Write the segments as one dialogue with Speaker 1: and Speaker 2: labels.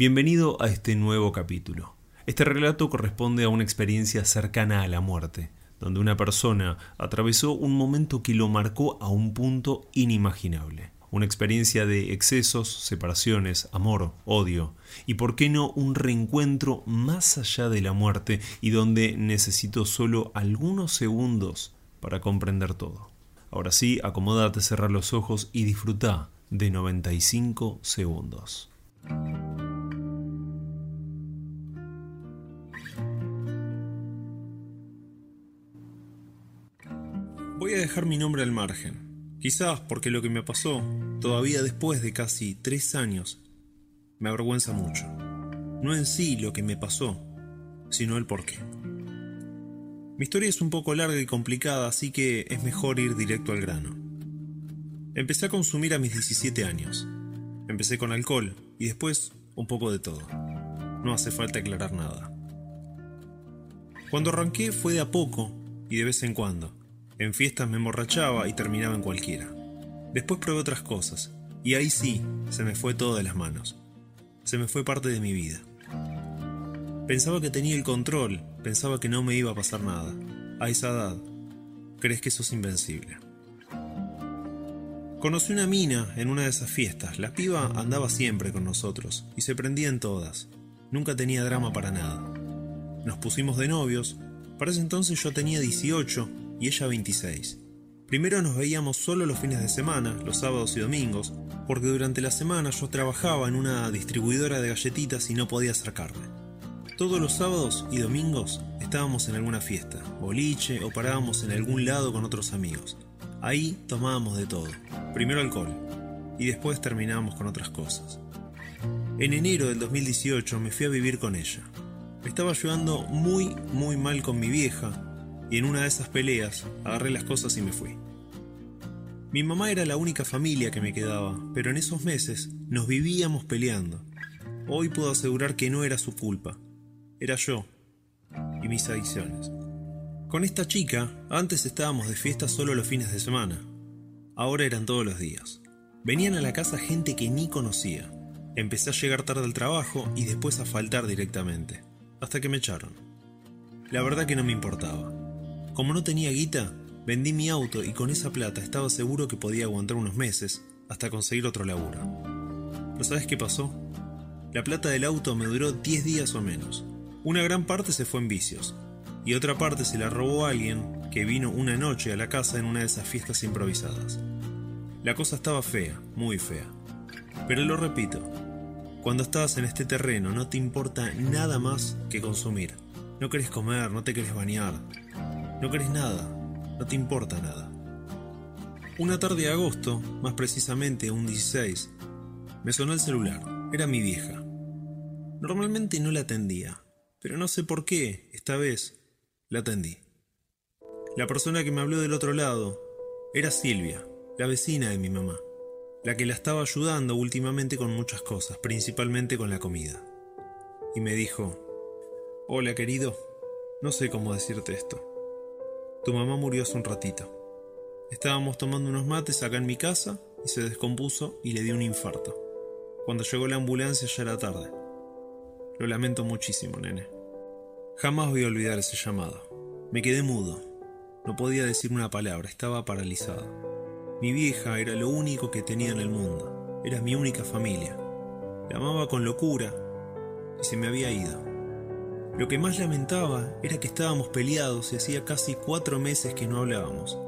Speaker 1: Bienvenido a este nuevo capítulo. Este relato corresponde a una experiencia cercana a la muerte, donde una persona atravesó un momento que lo marcó a un punto inimaginable. Una experiencia de excesos, separaciones, amor, odio y, por qué no, un reencuentro más allá de la muerte y donde necesitó solo algunos segundos para comprender todo. Ahora sí, acomódate, cerrar los ojos y disfruta de 95 segundos. Voy a dejar mi nombre al margen, quizás porque lo que me pasó, todavía después de casi tres años, me avergüenza mucho. No en sí lo que me pasó, sino el por qué. Mi historia es un poco larga y complicada, así que es mejor ir directo al grano. Empecé a consumir a mis 17 años. Empecé con alcohol y después un poco de todo. No hace falta aclarar nada. Cuando arranqué fue de a poco y de vez en cuando. En fiestas me emborrachaba y terminaba en cualquiera. Después probé otras cosas, y ahí sí, se me fue todo de las manos. Se me fue parte de mi vida. Pensaba que tenía el control, pensaba que no me iba a pasar nada. A esa edad, crees que sos invencible. Conocí una mina en una de esas fiestas. La piba andaba siempre con nosotros y se prendía en todas. Nunca tenía drama para nada. Nos pusimos de novios. Para ese entonces yo tenía 18 y ella 26. Primero nos veíamos solo los fines de semana, los sábados y domingos, porque durante la semana yo trabajaba en una distribuidora de galletitas y no podía acercarme. Todos los sábados y domingos estábamos en alguna fiesta, boliche o parábamos en algún lado con otros amigos. Ahí tomábamos de todo. Primero alcohol y después terminábamos con otras cosas. En enero del 2018 me fui a vivir con ella. Estaba llevando muy, muy mal con mi vieja y en una de esas peleas agarré las cosas y me fui. Mi mamá era la única familia que me quedaba, pero en esos meses nos vivíamos peleando. Hoy puedo asegurar que no era su culpa, era yo y mis adicciones. Con esta chica, antes estábamos de fiesta solo los fines de semana. Ahora eran todos los días. Venían a la casa gente que ni conocía. Empecé a llegar tarde al trabajo y después a faltar directamente, hasta que me echaron. La verdad que no me importaba. Como no tenía guita, vendí mi auto y con esa plata estaba seguro que podía aguantar unos meses hasta conseguir otro laburo. ¿Pero sabes qué pasó? La plata del auto me duró 10 días o menos. Una gran parte se fue en vicios, y otra parte se la robó alguien que vino una noche a la casa en una de esas fiestas improvisadas. La cosa estaba fea, muy fea. Pero lo repito, cuando estás en este terreno no te importa nada más que consumir. No querés comer, no te querés bañar, no querés nada, no te importa nada. Una tarde de agosto, más precisamente un 16, me sonó el celular. Era mi vieja. Normalmente no la atendía, pero no sé por qué, esta vez, la atendí. La persona que me habló del otro lado era Silvia, la vecina de mi mamá, la que la estaba ayudando últimamente con muchas cosas, principalmente con la comida. Y me dijo, Hola querido, no sé cómo decirte esto. Tu mamá murió hace un ratito. Estábamos tomando unos mates acá en mi casa y se descompuso y le dio un infarto. Cuando llegó la ambulancia ya era tarde. Lo lamento muchísimo, nene. Jamás voy a olvidar ese llamado. Me quedé mudo. No podía decir una palabra, estaba paralizado. Mi vieja era lo único que tenía en el mundo. Era mi única familia. La amaba con locura y se me había ido. Lo que más lamentaba era que estábamos peleados y hacía casi cuatro meses que no hablábamos.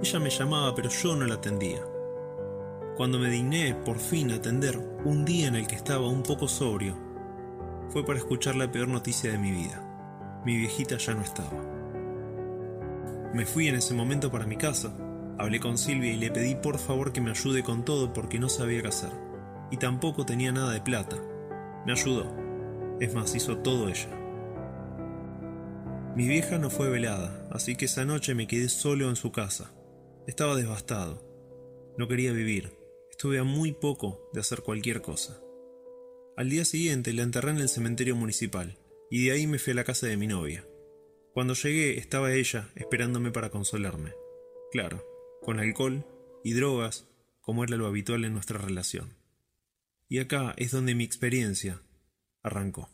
Speaker 1: Ella me llamaba pero yo no la atendía. Cuando me digné por fin atender un día en el que estaba un poco sobrio, fue para escuchar la peor noticia de mi vida. Mi viejita ya no estaba. Me fui en ese momento para mi casa, hablé con Silvia y le pedí por favor que me ayude con todo porque no sabía qué hacer. Y tampoco tenía nada de plata. Me ayudó. Es más, hizo todo ella. Mi vieja no fue velada, así que esa noche me quedé solo en su casa. Estaba devastado. No quería vivir. Estuve a muy poco de hacer cualquier cosa. Al día siguiente la enterré en el cementerio municipal, y de ahí me fui a la casa de mi novia. Cuando llegué estaba ella esperándome para consolarme. Claro, con alcohol y drogas, como era lo habitual en nuestra relación. Y acá es donde mi experiencia arrancó.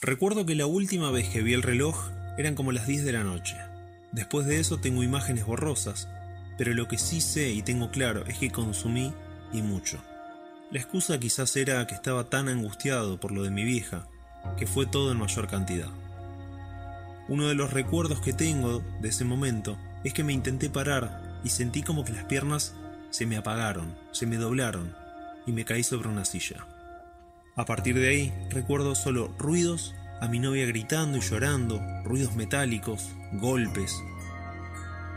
Speaker 1: Recuerdo que la última vez que vi el reloj eran como las 10 de la noche. Después de eso tengo imágenes borrosas, pero lo que sí sé y tengo claro es que consumí y mucho. La excusa quizás era que estaba tan angustiado por lo de mi vieja, que fue todo en mayor cantidad. Uno de los recuerdos que tengo de ese momento es que me intenté parar y sentí como que las piernas se me apagaron, se me doblaron y me caí sobre una silla. A partir de ahí recuerdo solo ruidos, a mi novia gritando y llorando, ruidos metálicos, golpes.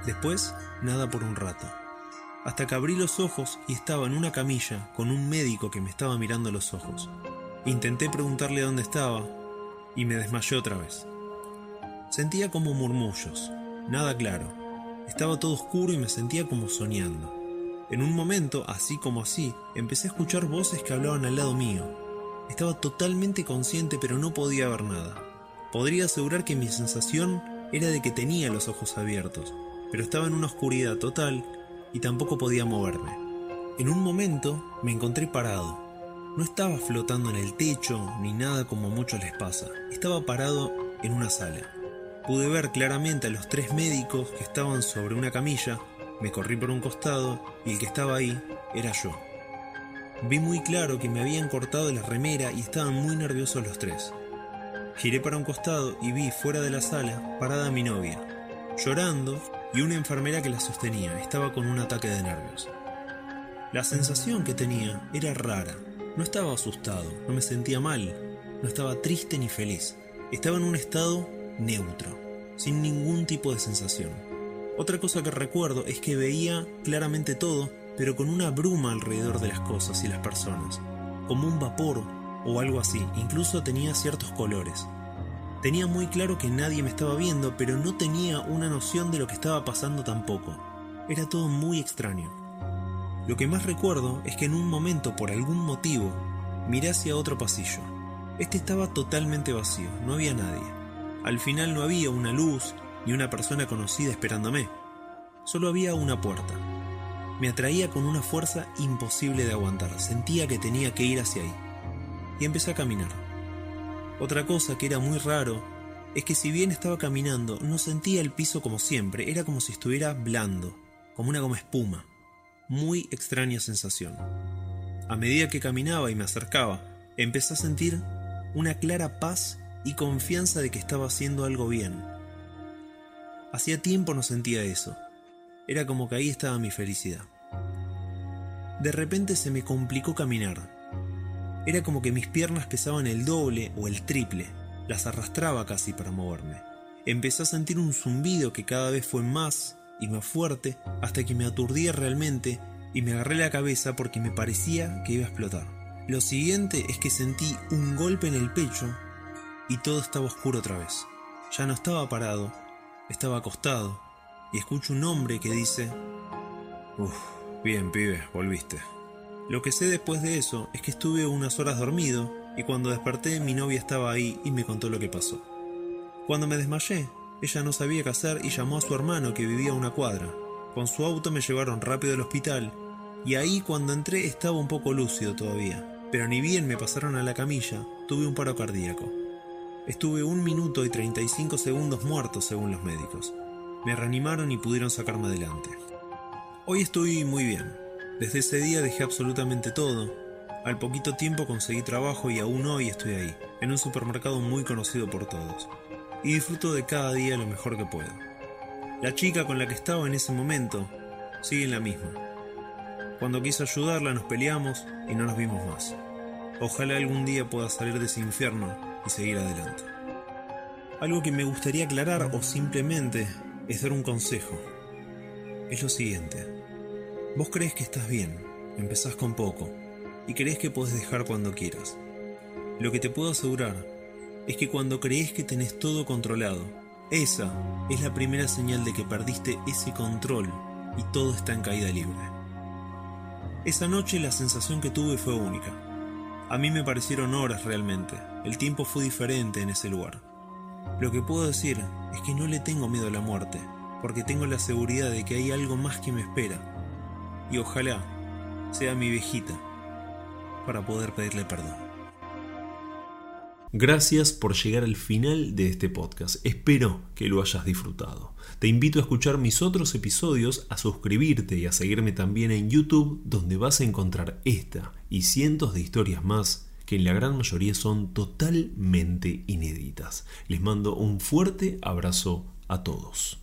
Speaker 1: Después, nada por un rato. Hasta que abrí los ojos y estaba en una camilla con un médico que me estaba mirando los ojos. Intenté preguntarle dónde estaba y me desmayé otra vez. Sentía como murmullos, nada claro. Estaba todo oscuro y me sentía como soñando. En un momento, así como así, empecé a escuchar voces que hablaban al lado mío. Estaba totalmente consciente pero no podía ver nada. Podría asegurar que mi sensación era de que tenía los ojos abiertos, pero estaba en una oscuridad total y tampoco podía moverme. En un momento me encontré parado. No estaba flotando en el techo ni nada como muchos les pasa. Estaba parado en una sala. Pude ver claramente a los tres médicos que estaban sobre una camilla me corrí por un costado y el que estaba ahí era yo. Vi muy claro que me habían cortado la remera y estaban muy nerviosos los tres. Giré para un costado y vi fuera de la sala parada a mi novia, llorando y una enfermera que la sostenía. Estaba con un ataque de nervios. La sensación que tenía era rara. No estaba asustado, no me sentía mal, no estaba triste ni feliz. Estaba en un estado neutro, sin ningún tipo de sensación. Otra cosa que recuerdo es que veía claramente todo, pero con una bruma alrededor de las cosas y las personas, como un vapor o algo así, incluso tenía ciertos colores. Tenía muy claro que nadie me estaba viendo, pero no tenía una noción de lo que estaba pasando tampoco. Era todo muy extraño. Lo que más recuerdo es que en un momento, por algún motivo, miré hacia otro pasillo. Este estaba totalmente vacío, no había nadie. Al final no había una luz, ni una persona conocida esperándome. Solo había una puerta. Me atraía con una fuerza imposible de aguantar. Sentía que tenía que ir hacia ahí. Y empecé a caminar. Otra cosa que era muy raro es que si bien estaba caminando, no sentía el piso como siempre, era como si estuviera blando, como una goma espuma. Muy extraña sensación. A medida que caminaba y me acercaba, empecé a sentir una clara paz y confianza de que estaba haciendo algo bien, Hacía tiempo no sentía eso. Era como que ahí estaba mi felicidad. De repente se me complicó caminar. Era como que mis piernas pesaban el doble o el triple. Las arrastraba casi para moverme. Empecé a sentir un zumbido que cada vez fue más y más fuerte hasta que me aturdía realmente y me agarré la cabeza porque me parecía que iba a explotar. Lo siguiente es que sentí un golpe en el pecho y todo estaba oscuro otra vez. Ya no estaba parado, estaba acostado y escucho un hombre que dice, bien pibe, volviste. Lo que sé después de eso es que estuve unas horas dormido y cuando desperté mi novia estaba ahí y me contó lo que pasó. Cuando me desmayé, ella no sabía qué hacer y llamó a su hermano que vivía a una cuadra. Con su auto me llevaron rápido al hospital y ahí cuando entré estaba un poco lúcido todavía, pero ni bien me pasaron a la camilla, tuve un paro cardíaco. Estuve un minuto y 35 segundos muerto según los médicos. Me reanimaron y pudieron sacarme adelante. Hoy estoy muy bien. Desde ese día dejé absolutamente todo. Al poquito tiempo conseguí trabajo y aún hoy estoy ahí, en un supermercado muy conocido por todos. Y disfruto de cada día lo mejor que puedo. La chica con la que estaba en ese momento sigue en la misma. Cuando quise ayudarla nos peleamos y no nos vimos más. Ojalá algún día pueda salir de ese infierno y seguir adelante. Algo que me gustaría aclarar o simplemente es dar un consejo. Es lo siguiente. Vos crees que estás bien, empezás con poco y crees que podés dejar cuando quieras. Lo que te puedo asegurar es que cuando crees que tenés todo controlado, esa es la primera señal de que perdiste ese control y todo está en caída libre. Esa noche la sensación que tuve fue única. A mí me parecieron horas realmente. El tiempo fue diferente en ese lugar. Lo que puedo decir es que no le tengo miedo a la muerte, porque tengo la seguridad de que hay algo más que me espera. Y ojalá sea mi viejita para poder pedirle perdón. Gracias por llegar al final de este podcast. Espero que lo hayas disfrutado. Te invito a escuchar mis otros episodios, a suscribirte y a seguirme también en YouTube, donde vas a encontrar esta y cientos de historias más que en la gran mayoría son totalmente inéditas. Les mando un fuerte abrazo a todos.